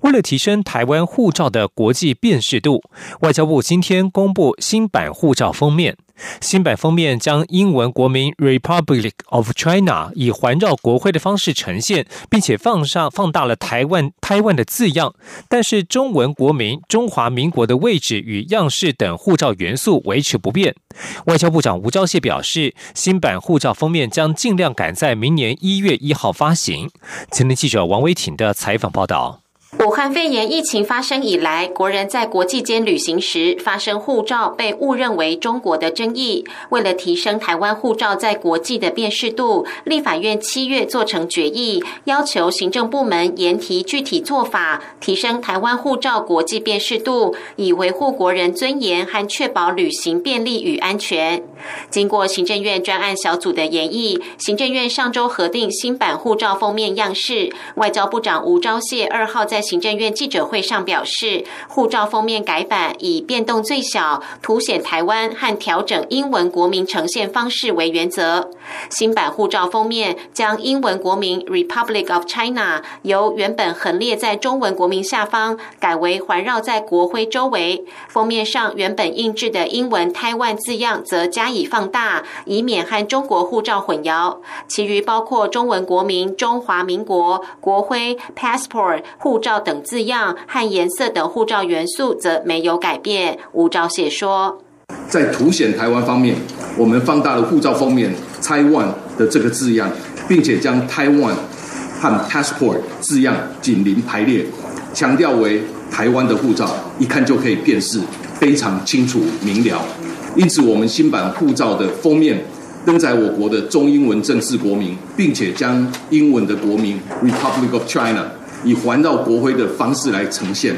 为了提升台湾护照的国际辨识度，外交部今天公布新版护照封面。新版封面将英文国名 Republic of China 以环绕国徽的方式呈现，并且放上放大了台湾台湾的字样，但是中文国名中华民国的位置与样式等护照元素维持不变。外交部长吴钊燮表示，新版护照封面将尽量赶在明年一月一号发行。前天记者王维挺的采访报道。武汉肺炎疫情发生以来，国人在国际间旅行时发生护照被误认为中国的争议。为了提升台湾护照在国际的辨识度，立法院七月做成决议，要求行政部门研提具体做法，提升台湾护照国际辨识度，以维护国人尊严和确保旅行便利与安全。经过行政院专案小组的研议，行政院上周核定新版护照封面样式。外交部长吴钊燮二号在行政院记者会上表示，护照封面改版以变动最小、凸显台湾和调整英文国民呈现方式为原则。新版护照封面将英文国名 Republic of China 由原本横列在中文国民下方，改为环绕在国徽周围。封面上原本印制的英文台湾字样则加以放大，以免和中国护照混淆。其余包括中文国名中华民国、国徽 Passport 护照。等字样和颜色等护照元素则没有改变。吴钊燮说，在凸显台湾方面，我们放大了护照封面 “Taiwan” 的这个字样，并且将 “Taiwan” 和 “Passport” 字样紧邻排列，强调为台湾的护照，一看就可以辨识，非常清楚明了。因此，我们新版护照的封面登载我国的中英文正式国名，并且将英文的国名 “Republic of China”。以环绕国徽的方式来呈现。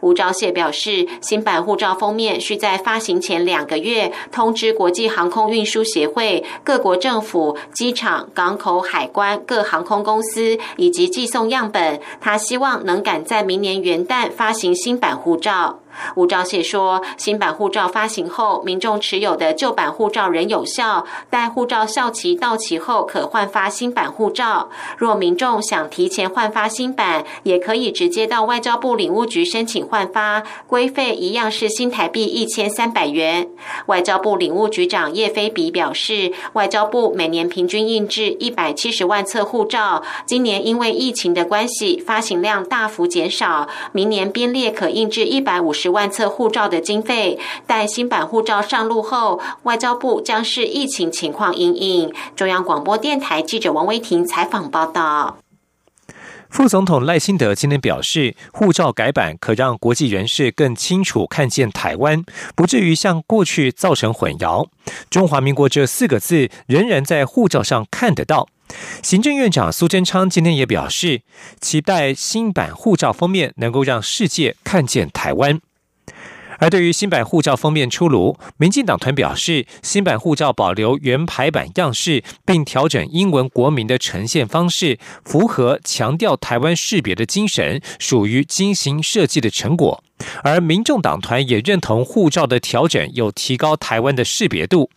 吴钊燮表示，新版护照封面需在发行前两个月通知国际航空运输协会、各国政府、机场、港口、海关、各航空公司以及寄送样本。他希望能赶在明年元旦发行新版护照。吴钊燮说，新版护照发行后，民众持有的旧版护照仍有效，待护照效期到期后，可换发新版护照。若民众想提前换发新版，也可以直接到外交部领务局申请换发，规费一样是新台币一千三百元。外交部领务局长叶飞比表示，外交部每年平均印制一百七十万册护照，今年因为疫情的关系，发行量大幅减少，明年编列可印制一百五十。十万册护照的经费，待新版护照上路后，外交部将视疫情情况应应。中央广播电台记者王威婷采访报道。副总统赖清德今天表示，护照改版可让国际人士更清楚看见台湾，不至于像过去造成混淆。中华民国这四个字仍然在护照上看得到。行政院长苏贞昌今天也表示，期待新版护照封面能够让世界看见台湾。而对于新版护照封面出炉，民进党团表示，新版护照保留原排版样式，并调整英文国民的呈现方式，符合强调台湾识别的精神，属于精心设计的成果。而民众党团也认同护照的调整有提高台湾的识别度。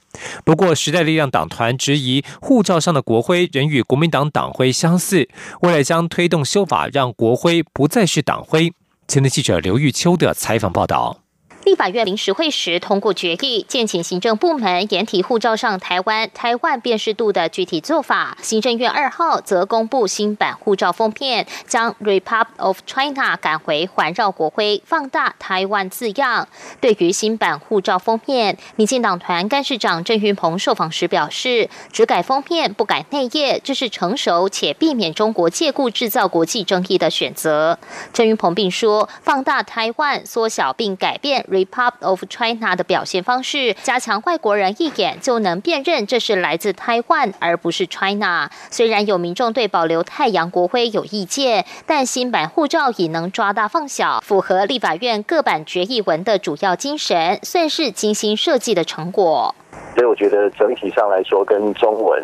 不过，时代力量党团质疑护照上的国徽仍与国民党党徽相似，未来将推动修法，让国徽不再是党徽。前的记者刘玉秋的采访报道。立法院临时会时通过决议，建请行政部门严提护照上台湾台湾辨识度的具体做法。行政院二号则公布新版护照封面，将 Republic of China 改回环绕国徽，放大台湾字样。对于新版护照封面，民进党团干事长郑云鹏受访时表示，只改封面不改内页，这是成熟且避免中国借故制造国际争议的选择。郑云鹏并说，放大台湾，缩小并改变。Republic of China 的表现方式，加强外国人一眼就能辨认这是来自台湾而不是 China。虽然有民众对保留太阳国徽有意见，但新版护照已能抓大放小，符合立法院各版决议文的主要精神，算是精心设计的成果。所以我觉得整体上来说，跟中文。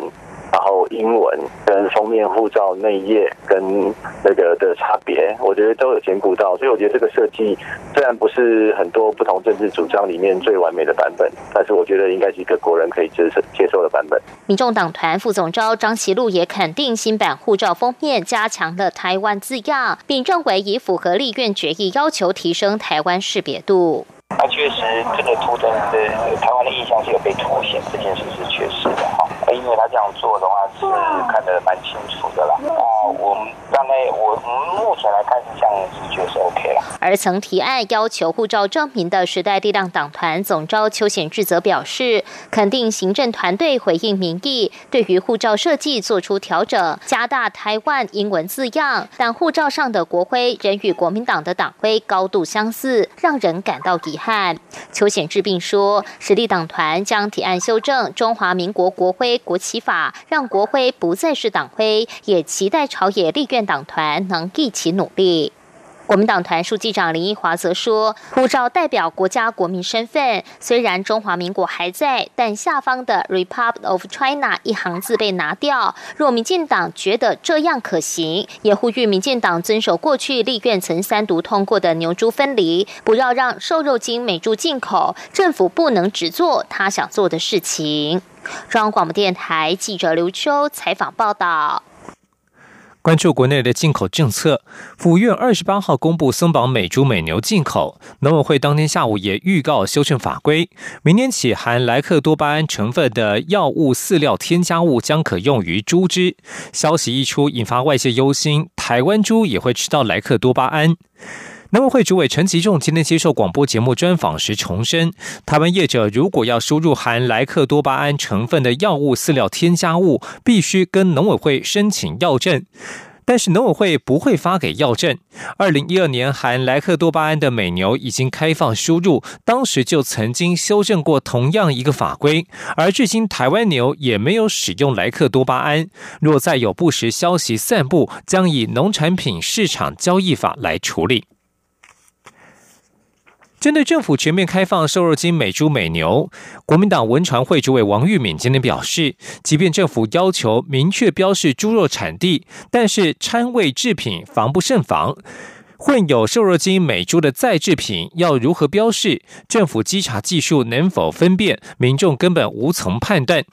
然后英文跟封面护照内页跟那个的差别，我觉得都有兼顾到，所以我觉得这个设计虽然不是很多不同政治主张里面最完美的版本，但是我觉得应该是一个国人可以接受接受的版本。民众党团副总召张其禄也肯定新版护照封面加强了台湾字样，并认为已符合立院决议要求，提升台湾识别度。那确实，这个图腾的台湾的印象是有被凸显，这件事是确实的哈。因为他这样做的话，是看得蛮清楚的啦。啊，我们大概我们目前来看是这样，子觉得是 OK 了。而曾提案要求护照证明的时代力量党团总召邱显志则表示，肯定行政团队回应民意，对于护照设计做出调整，加大台湾英文字样，但护照上的国徽仍与国民党的党徽高度相似，让人感到遗憾。邱显志并说，实力党团将提案修正中华民国国徽。国旗法让国徽不再是党徽，也期待朝野立院党团能一起努力。国民党团书记长林奕华则说：“护照代表国家国民身份，虽然中华民国还在，但下方的 Republic of China 一行字被拿掉。若民进党觉得这样可行，也呼吁民进党遵守过去立院曾三读通过的牛猪分离，不要让瘦肉精美猪进口。政府不能只做他想做的事情。”中央广播电台记者刘秋采访报道。关注国内的进口政策，五月二十八号公布松绑美猪美牛进口，农委会当天下午也预告修正法规，明年起含莱克多巴胺成分的药物饲料添加物将可用于猪只。消息一出，引发外界忧心，台湾猪也会吃到莱克多巴胺。农委会主委陈吉仲今天接受广播节目专访时重申，台湾业者如果要输入含莱克多巴胺成分的药物饲料添加物，必须跟农委会申请药证，但是农委会不会发给药证。二零一二年含莱克多巴胺的美牛已经开放输入，当时就曾经修正过同样一个法规，而至今台湾牛也没有使用莱克多巴胺。若再有不实消息散布，将以农产品市场交易法来处理。针对政府全面开放瘦肉精美猪美牛，国民党文传会主委王玉敏今天表示，即便政府要求明确标示猪肉产地，但是掺味制品防不胜防，混有瘦肉精美猪的再制品要如何标示？政府稽查技术能否分辨？民众根本无从判断。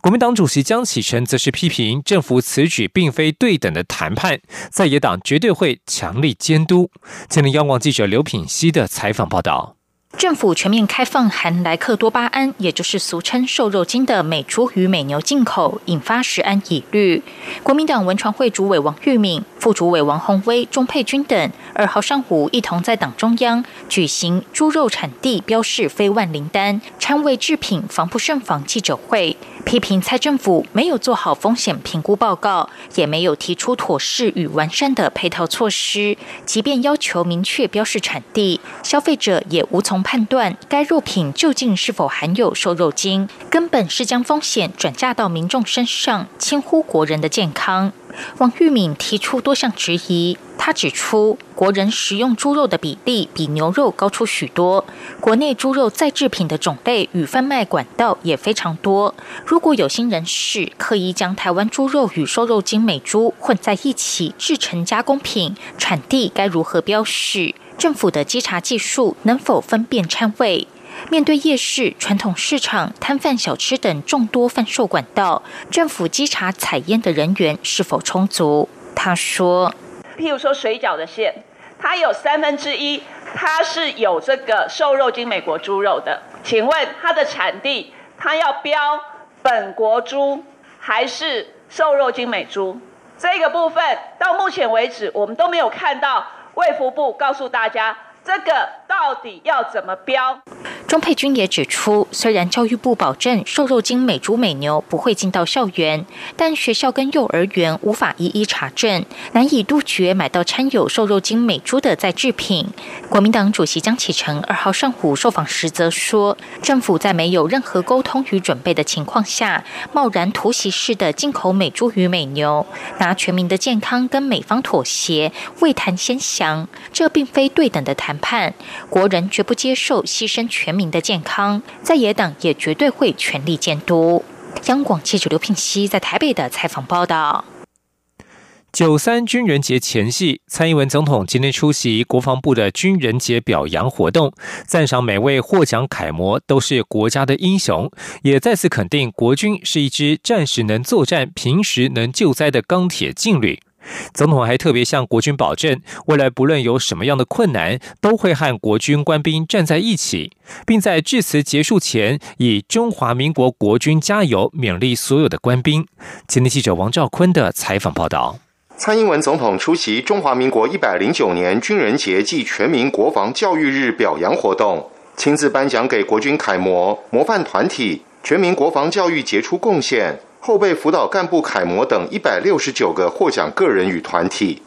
国民党主席江启臣则是批评政府此举并非对等的谈判，在野党绝对会强力监督。今天央广记者刘品熙的采访报道。政府全面开放含莱克多巴胺，也就是俗称瘦肉精的美猪与美牛进口，引发食安疑虑。国民党文传会主委王玉敏、副主委王宏威、钟佩君等二号上午一同在党中央举行猪肉产地标示非万灵丹、掺味制品防不胜防记者会，批评蔡政府没有做好风险评估报告，也没有提出妥适与完善的配套措施。即便要求明确标示产地，消费者也无从。判断该肉品究竟是否含有瘦肉精，根本是将风险转嫁到民众身上，轻忽国人的健康。王玉敏提出多项质疑，他指出，国人食用猪肉的比例比牛肉高出许多，国内猪肉再制品的种类与贩卖管道也非常多。如果有心人士刻意将台湾猪肉与瘦肉精美猪混在一起制成加工品，产地该如何标示？政府的稽查技术能否分辨掺味？面对夜市、传统市场、摊贩小吃等众多贩售管道，政府稽查采烟的人员是否充足？他说：“譬如说水饺的馅，它有三分之一，它是有这个瘦肉精美国猪肉的，请问它的产地，它要标本国猪还是瘦肉精美猪？这个部分到目前为止，我们都没有看到。”卫福部告诉大家，这个到底要怎么标？钟佩君也指出，虽然教育部保证瘦肉精美猪美牛不会进到校园，但学校跟幼儿园无法一一查证，难以杜绝买到掺有瘦肉精美猪的再制品。国民党主席江启臣二号上午受访时则说，政府在没有任何沟通与准备的情况下，贸然突袭式的进口美猪与美牛，拿全民的健康跟美方妥协，未谈先降，这并非对等的谈判。国人绝不接受牺牲全民的健康，在野党也绝对会全力监督。央广记者刘聘熙在台北的采访报道。九三军人节前夕，蔡英文总统今天出席国防部的军人节表扬活动，赞赏每位获奖楷模都是国家的英雄，也再次肯定国军是一支战时能作战、平时能救灾的钢铁劲旅。总统还特别向国军保证，未来不论有什么样的困难，都会和国军官兵站在一起，并在致辞结束前以“中华民国国军加油”勉励所有的官兵。今天记者王兆坤的采访报道。蔡英文总统出席中华民国一百零九年军人节暨全民国防教育日表扬活动，亲自颁奖给国军楷模、模范团体、全民国防教育杰出贡献、后备辅导干部楷模等一百六十九个获奖个人与团体。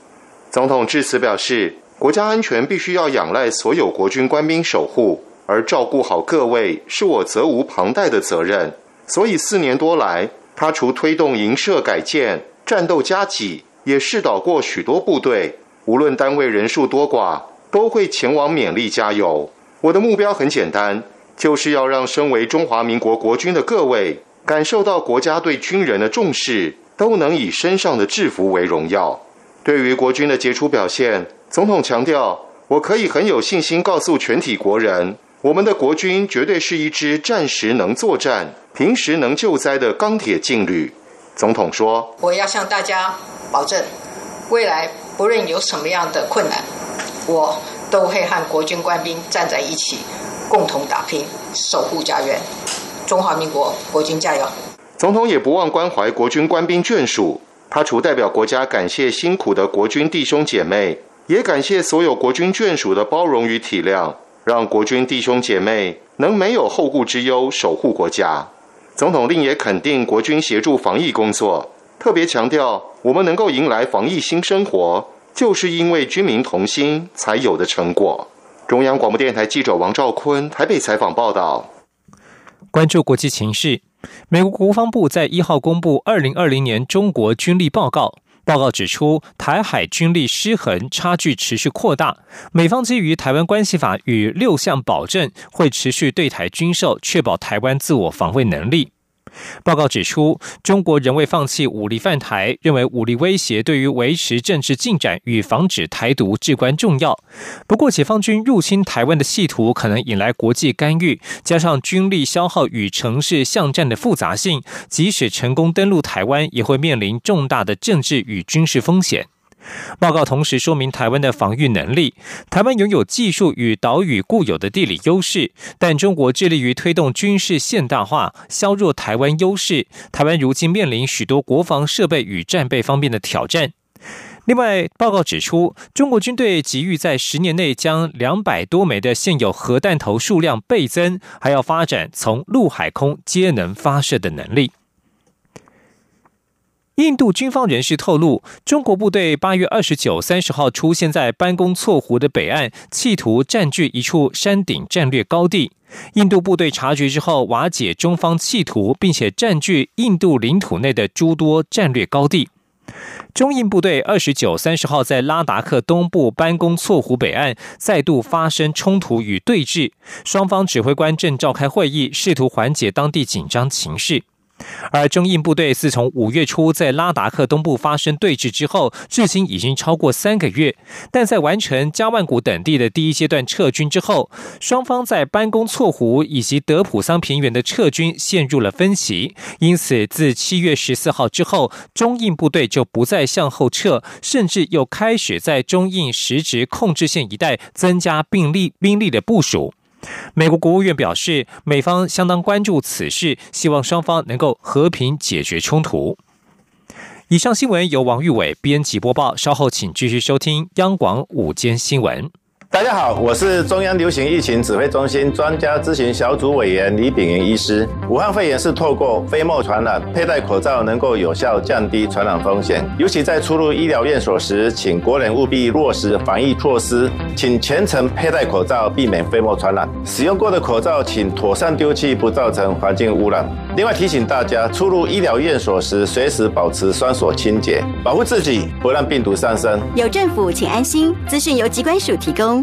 总统致辞表示，国家安全必须要仰赖所有国军官兵守护，而照顾好各位是我责无旁贷的责任。所以四年多来，他除推动营舍改建、战斗加给。也试导过许多部队，无论单位人数多寡，都会前往勉励加油。我的目标很简单，就是要让身为中华民国国军的各位感受到国家对军人的重视，都能以身上的制服为荣耀。对于国军的杰出表现，总统强调，我可以很有信心告诉全体国人，我们的国军绝对是一支战时能作战、平时能救灾的钢铁劲旅。总统说：“我要向大家。”保证，未来不论有什么样的困难，我都会和国军官兵站在一起，共同打拼，守护家园。中华民国国军加油！总统也不忘关怀国军官兵眷属，他除代表国家感谢辛苦的国军弟兄姐妹，也感谢所有国军眷属的包容与体谅，让国军弟兄姐妹能没有后顾之忧守护国家。总统另也肯定国军协助防疫工作。特别强调，我们能够迎来防疫新生活，就是因为军民同心才有的成果。中央广播电台记者王兆坤台北采访报道。关注国际情势，美国国防部在一号公布二零二零年中国军力报告。报告指出，台海军力失衡差距持续扩大。美方基于《台湾关系法》与六项保证，会持续对台军售，确保台湾自我防卫能力。报告指出，中国仍未放弃武力犯台，认为武力威胁对于维持政治进展与防止台独至关重要。不过，解放军入侵台湾的企图可能引来国际干预，加上军力消耗与城市巷战的复杂性，即使成功登陆台湾，也会面临重大的政治与军事风险。报告同时说明台湾的防御能力。台湾拥有技术与岛屿固有的地理优势，但中国致力于推动军事现代化，削弱台湾优势。台湾如今面临许多国防设备与战备方面的挑战。另外，报告指出，中国军队急于在十年内将两百多枚的现有核弹头数量倍增，还要发展从陆海空皆能发射的能力。印度军方人士透露，中国部队八月二十九、三十号出现在班公错湖的北岸，企图占据一处山顶战略高地。印度部队察觉之后，瓦解中方企图，并且占据印度领土内的诸多战略高地。中印部队二十九、三十号在拉达克东部班公错湖北岸再度发生冲突与对峙，双方指挥官正召开会议，试图缓解当地紧张情势。而中印部队自从五月初在拉达克东部发生对峙之后，至今已经超过三个月。但在完成加万古等地的第一阶段撤军之后，双方在班公错湖以及德普桑平原的撤军陷入了分歧。因此，自七月十四号之后，中印部队就不再向后撤，甚至又开始在中印实质控制线一带增加兵力兵力的部署。美国国务院表示，美方相当关注此事，希望双方能够和平解决冲突。以上新闻由王玉伟编辑播报，稍后请继续收听央广午间新闻。大家好，我是中央流行疫情指挥中心专家咨询小组委员李炳云医师。武汉肺炎是透过飞沫传染，佩戴口罩能够有效降低传染风险。尤其在出入医疗院所时，请国人务必落实防疫措施，请全程佩戴口罩，避免飞沫传染。使用过的口罩请妥善丢弃，不造成环境污染。另外提醒大家，出入医疗院所时，随时保持双手清洁，保护自己，不让病毒上升。有政府，请安心。资讯由机关署提供。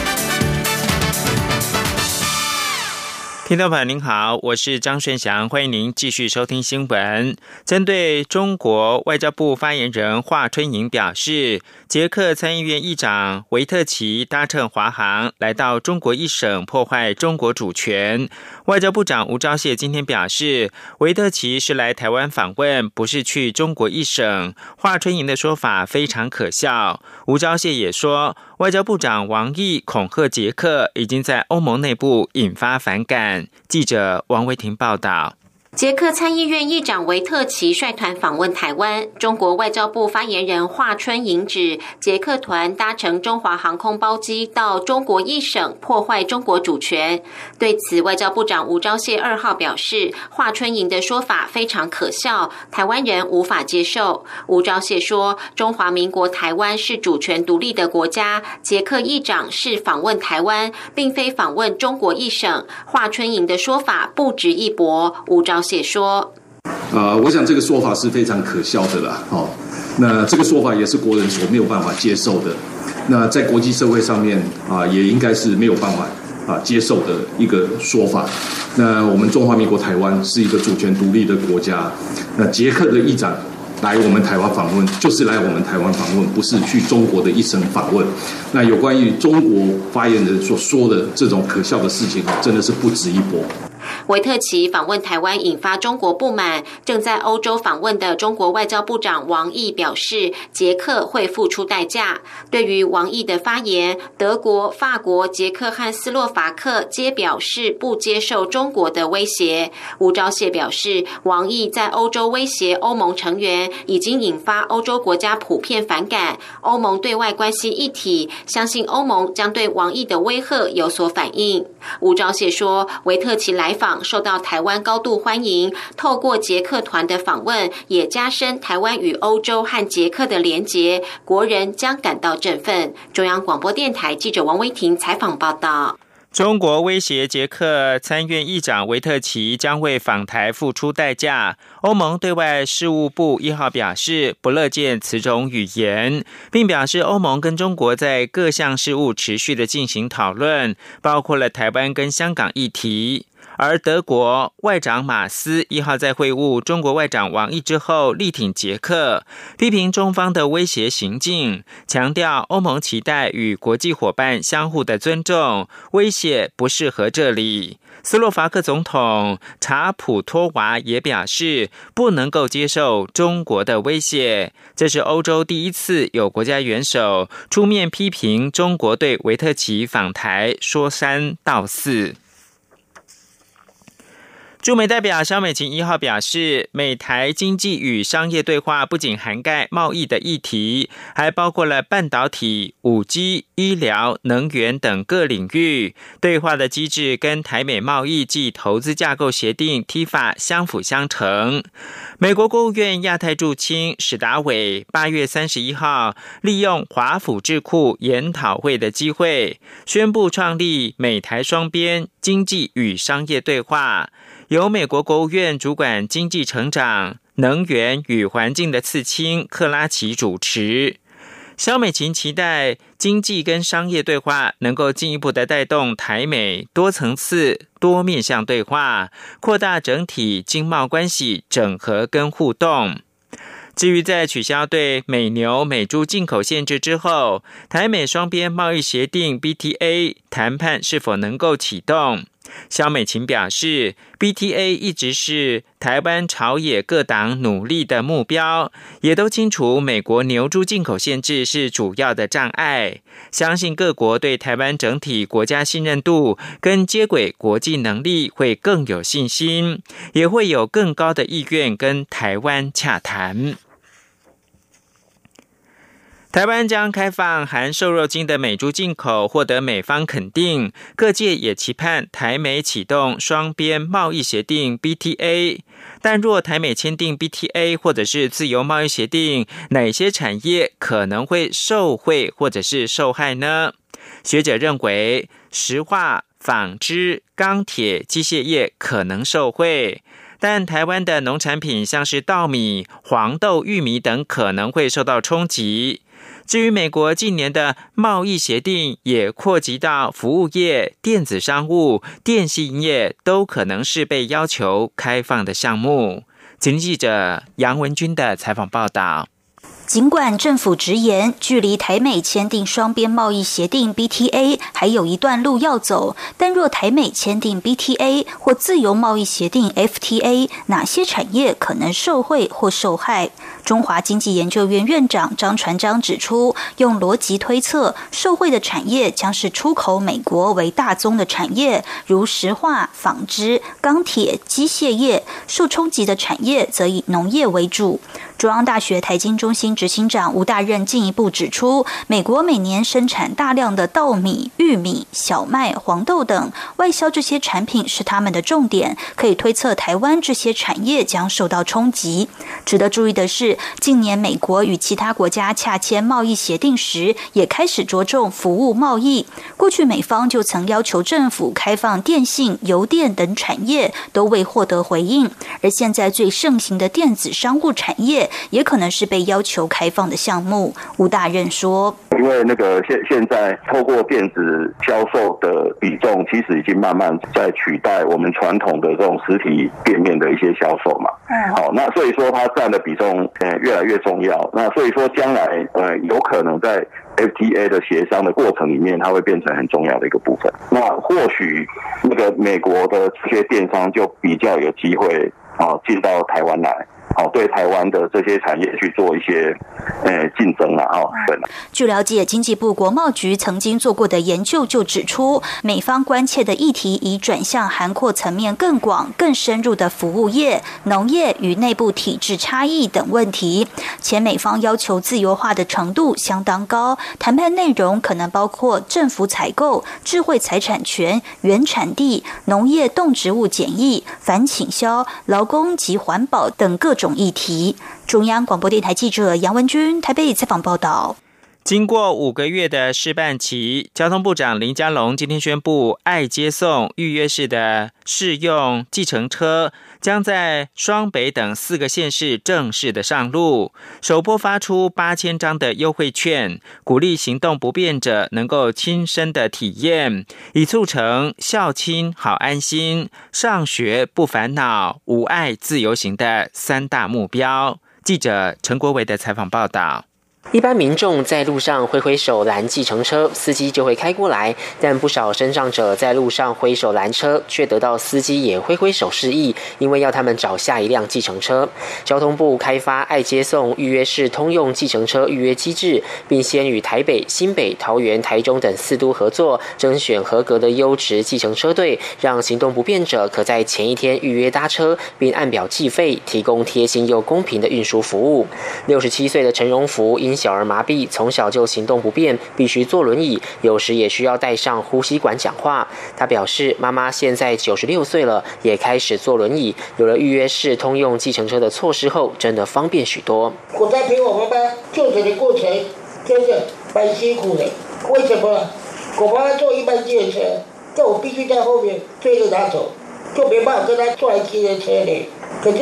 听众朋友您好，我是张顺祥，欢迎您继续收听新闻。针对中国外交部发言人华春莹表示。捷克参议院议长维特奇搭乘华航来到中国一省，破坏中国主权。外交部长吴钊燮今天表示，维特奇是来台湾访问，不是去中国一省。华春莹的说法非常可笑。吴钊燮也说，外交部长王毅恐吓捷克，已经在欧盟内部引发反感。记者王维婷报道。捷克参议院议长维特奇率团访问台湾，中国外交部发言人华春莹指，捷克团搭乘中华航空包机到中国一省，破坏中国主权。对此，外交部长吴钊燮二号表示，华春莹的说法非常可笑，台湾人无法接受。吴钊燮说，中华民国台湾是主权独立的国家，捷克议长是访问台湾，并非访问中国一省。华春莹的说法不值一驳。吴钊。解说，啊，我想这个说法是非常可笑的啦。哦，那这个说法也是国人所没有办法接受的。那在国际社会上面啊，也应该是没有办法啊接受的一个说法。那我们中华民国台湾是一个主权独立的国家。那捷克的议长来我们台湾访问，就是来我们台湾访问，不是去中国的一省访问。那有关于中国发言人所说的这种可笑的事情，真的是不值一驳。维特奇访问台湾引发中国不满，正在欧洲访问的中国外交部长王毅表示，捷克会付出代价。对于王毅的发言，德国、法国、捷克和斯洛伐克皆表示不接受中国的威胁。吴钊燮表示，王毅在欧洲威胁欧盟成员，已经引发欧洲国家普遍反感。欧盟对外关系一体，相信欧盟将对王毅的威吓有所反应。吴钊燮说，维特奇来访。受到台湾高度欢迎，透过捷克团的访问，也加深台湾与欧洲和捷克的连结，国人将感到振奋。中央广播电台记者王威婷采访报道。中国威胁捷克参院议长维特奇将为访台付出代价。欧盟对外事务部一号表示不乐见此种语言，并表示欧盟跟中国在各项事务持续的进行讨论，包括了台湾跟香港议题。而德国外长马斯一号在会晤中国外长王毅之后，力挺捷克，批评中方的威胁行径，强调欧盟期待与国际伙伴相互的尊重，威胁不适合这里。斯洛伐克总统查普托娃也表示，不能够接受中国的威胁。这是欧洲第一次有国家元首出面批评中国对维特奇访台说三道四。驻美代表肖美琴一号表示，美台经济与商业对话不仅涵盖贸易的议题，还包括了半导体、五 G、医疗、能源等各领域。对话的机制跟台美贸易及投资架构协定 （TIFA） 相辅相成。美国国务院亚太驻青史达伟八月三十一号利用华府智库研讨会的机会，宣布创立美台双边经济与商业对话。由美国国务院主管经济成长、能源与环境的次卿克拉奇主持。肖美琴期待经济跟商业对话能够进一步的带动台美多层次、多面向对话，扩大整体经贸关系整合跟互动。至于在取消对美牛、美猪进口限制之后，台美双边贸易协定 BTA 谈判是否能够启动？肖美琴表示，BTA 一直是台湾朝野各党努力的目标，也都清楚美国牛猪进口限制是主要的障碍。相信各国对台湾整体国家信任度跟接轨国际能力会更有信心，也会有更高的意愿跟台湾洽谈。台湾将开放含瘦肉精的美猪进口，获得美方肯定。各界也期盼台美启动双边贸易协定 （BTA）。但若台美签订 BTA 或者是自由贸易协定，哪些产业可能会受惠或者是受害呢？学者认为，石化、纺织、钢铁、机械业可能受惠，但台湾的农产品像是稻米、黄豆、玉米等可能会受到冲击。至于美国近年的贸易协定，也扩及到服务业、电子商务、电信业，都可能是被要求开放的项目。请记者杨文军的采访报道。尽管政府直言，距离台美签订双边贸易协定 （BTA） 还有一段路要走，但若台美签订 BTA 或自由贸易协定 （FTA），哪些产业可能受惠或受害？中华经济研究院院长张传章指出，用逻辑推测，受惠的产业将是出口美国为大宗的产业，如石化、纺织、钢铁、机械业；受冲击的产业则以农业为主。中央大学台经中心执行长吴大任进一步指出，美国每年生产大量的稻米、玉米、小麦、黄豆等，外销这些产品是他们的重点，可以推测台湾这些产业将受到冲击。值得注意的是，近年美国与其他国家洽签贸易协定时，也开始着重服务贸易。过去美方就曾要求政府开放电信、邮电等产业，都未获得回应。而现在最盛行的电子商务产业。也可能是被要求开放的项目。吴大任说：“因为那个现现在透过电子销售的比重，其实已经慢慢在取代我们传统的这种实体店面的一些销售嘛。嗯，好，那所以说它占的比重呃越来越重要。那所以说将来呃有可能在 FTA 的协商的过程里面，它会变成很重要的一个部分。那或许那个美国的这些电商就比较有机会啊进到台湾来。”好，对台湾的这些产业去做一些呃竞争啊，哦，对。据了解，经济部国贸局曾经做过的研究就指出，美方关切的议题已转向涵括层面更广、更深入的服务业、农业与内部体制差异等问题，且美方要求自由化的程度相当高，谈判内容可能包括政府采购、智慧财产权、原产地、农业动植物检疫、反倾销、劳工及环保等各。种议题。中央广播电台记者杨文君台北采访报道。经过五个月的试办期，交通部长林佳龙今天宣布，爱接送预约式的试用计程车将在双北等四个县市正式的上路，首波发出八千张的优惠券，鼓励行动不便者能够亲身的体验，以促成孝亲好安心、上学不烦恼、无爱自由行的三大目标。记者陈国伟的采访报道。一般民众在路上挥挥手拦计程车，司机就会开过来。但不少身障者在路上挥手拦车，却得到司机也挥挥手示意，因为要他们找下一辆计程车。交通部开发爱接送预约式通用计程车预约机制，并先与台北、新北、桃园、台中等四都合作，甄选合格的优质计程车队，让行动不便者可在前一天预约搭车，并按表计费，提供贴心又公平的运输服务。六十七岁的陈荣福因小儿麻痹，从小就行动不便，必须坐轮椅，有时也需要带上呼吸管讲话。他表示，妈妈现在九十六岁了，也开始坐轮椅。有了预约式通用计程车的措施后，真的方便许多。我在陪我妈妈就诊的过程，真的蛮辛苦的。为什么？我妈妈坐一般计程车，但我必须在后面追着她走，就没办法跟她坐计程车里。可是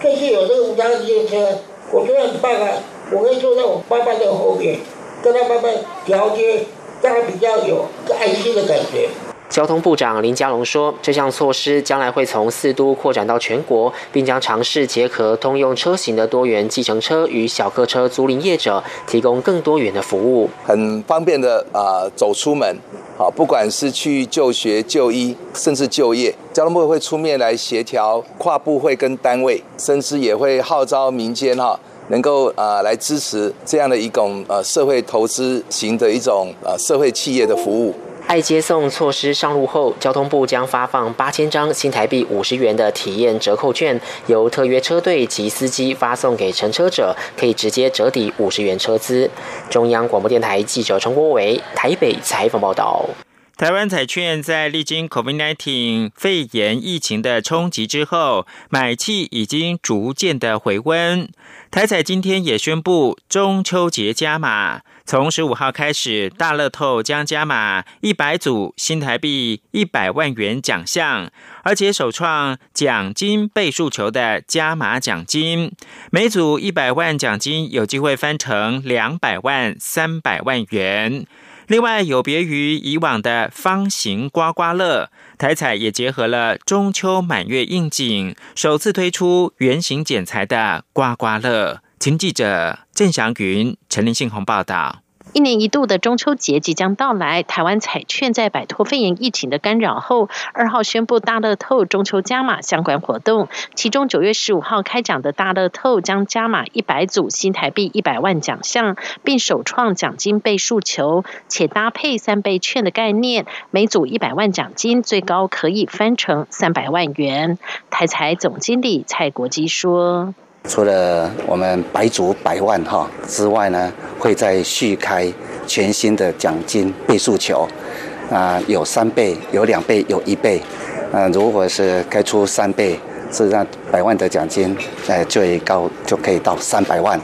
最近有这个无障碍计程车，我觉得很棒啊。我会坐在我爸爸的后面，跟他慢慢调节，让他比较有爱心的感觉。交通部长林佳龙说，这项措施将来会从四都扩展到全国，并将尝试结合通用车型的多元计程车与小客车租赁业者，提供更多元的服务，很方便的啊，走出门。好，不管是去就学、就医，甚至就业，交通部会出面来协调跨部会跟单位，甚至也会号召民间哈，能够啊来支持这样的一种呃社会投资型的一种呃社会企业的服务。爱接送措施上路后，交通部将发放八千张新台币五十元的体验折扣券，由特约车队及司机发送给乘车者，可以直接折抵五十元车资。中央广播电台记者陈国伟台北采访报道。台湾彩券在历经 COVID-19 肺炎疫情的冲击之后，买气已经逐渐的回温。台彩今天也宣布中秋节加码。从十五号开始，大乐透将加码一百组新台币一百万元奖项，而且首创奖金倍数球的加码奖金，每组一百万奖金有机会翻成两百万、三百万元。另外，有别于以往的方形刮刮乐，台彩也结合了中秋满月应景，首次推出圆形剪裁的刮刮乐。请记者郑祥云、陈林信宏报道。一年一度的中秋节即将到来，台湾彩券在摆脱肺炎疫情的干扰后，二号宣布大乐透中秋加码相关活动。其中九月十五号开奖的大乐透将加码一百组新台币一百万奖项，并首创奖金倍数球，且搭配三倍券的概念，每组一百万奖金最高可以翻成三百万元。台财总经理蔡国基说。除了我们白族百万哈之外呢，会再续开全新的奖金倍数球，啊，有三倍，有两倍，有一倍，啊，如果是开出三倍，是让百万的奖金，呃，最高就可以到三百万，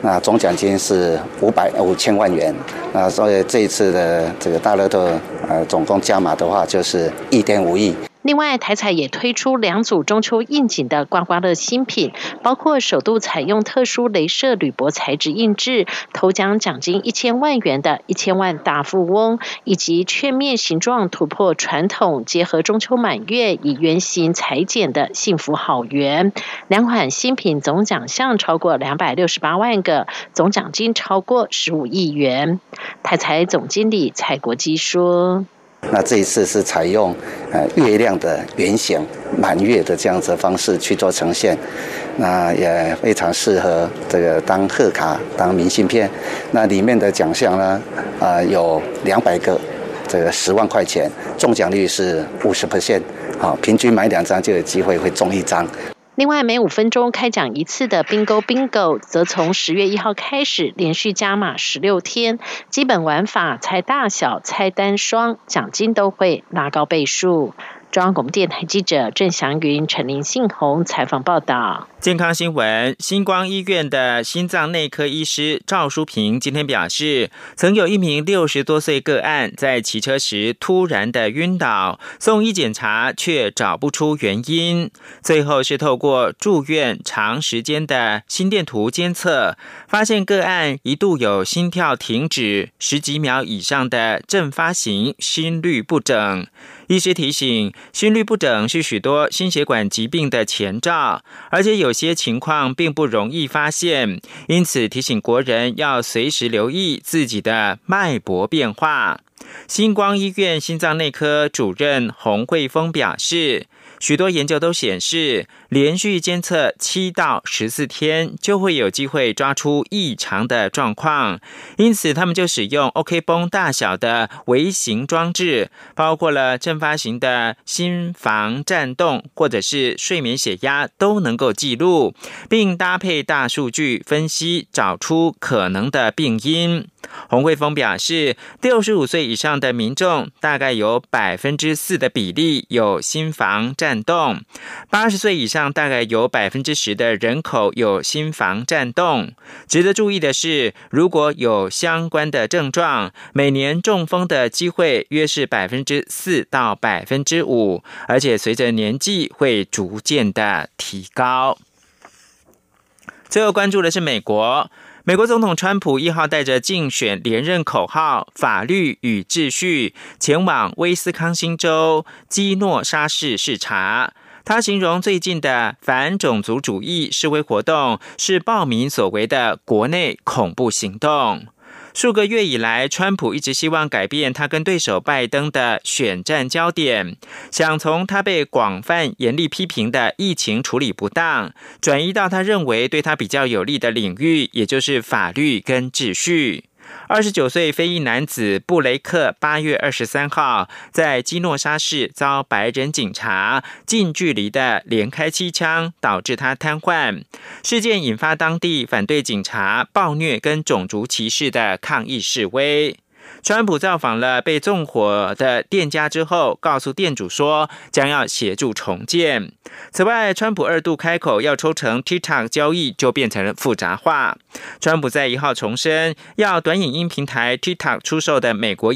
那总奖金是五百五千万元，啊，所以这一次的这个大乐透，呃，总共加码的话就是一点五亿。另外，台彩也推出两组中秋应景的刮刮乐新品，包括首度采用特殊镭射铝箔材质印制，头奖奖金一千万元的一千万大富翁，以及券面形状突破传统，结合中秋满月以圆形裁剪的幸福好圆。两款新品总奖项超过两百六十八万个，总奖金超过十五亿元。台彩总经理蔡国基说。那这一次是采用呃月亮的圆形满月的这样子方式去做呈现，那也非常适合这个当贺卡、当明信片。那里面的奖项呢，啊有两百个，这个十万块钱，中奖率是五十 percent，好，平均买两张就有机会会中一张。另外，每五分钟开奖一次的 Bingo Bingo，则从十月一号开始连续加码十六天。基本玩法、猜大小、猜单双，奖金都会拉高倍数。中央广播电台记者郑祥云、陈林信宏采访报道。健康新闻：星光医院的心脏内科医师赵淑平今天表示，曾有一名六十多岁个案在骑车时突然的晕倒，送医检查却找不出原因，最后是透过住院长时间的心电图监测，发现个案一度有心跳停止十几秒以上的阵发型心律不整。医师提醒，心率不整是许多心血管疾病的前兆，而且有些情况并不容易发现，因此提醒国人要随时留意自己的脉搏变化。星光医院心脏内科主任洪慧峰表示。许多研究都显示，连续监测七到十四天，就会有机会抓出异常的状况。因此，他们就使用 OK 绷大小的微型装置，包括了正发型的心房颤动，或者是睡眠血压，都能够记录，并搭配大数据分析，找出可能的病因。洪慧峰表示，六十五岁以上的民众大概有百分之四的比例有心房颤动，八十岁以上上大概有百分之十的人口有心房颤动。值得注意的是，如果有相关的症状，每年中风的机会约是百分之四到百分之五，而且随着年纪会逐渐的提高。最后关注的是美国。美国总统川普一号带着竞选连任口号“法律与秩序”前往威斯康星州基诺沙市视察。他形容最近的反种族主义示威活动是暴民所为的国内恐怖行动。数个月以来，川普一直希望改变他跟对手拜登的选战焦点，想从他被广泛严厉批评的疫情处理不当，转移到他认为对他比较有利的领域，也就是法律跟秩序。二十九岁非裔男子布雷克八月二十三号在基诺沙市遭白人警察近距离的连开七枪，导致他瘫痪。事件引发当地反对警察暴虐跟种族歧视的抗议示威。川普造访了被纵火的店家之后，告诉店主说将要协助重建。此外，川普二度开口要抽成 TikTok 交易，就变成了复杂化。川普在一号重申，要短影音平台 TikTok 出售的美国。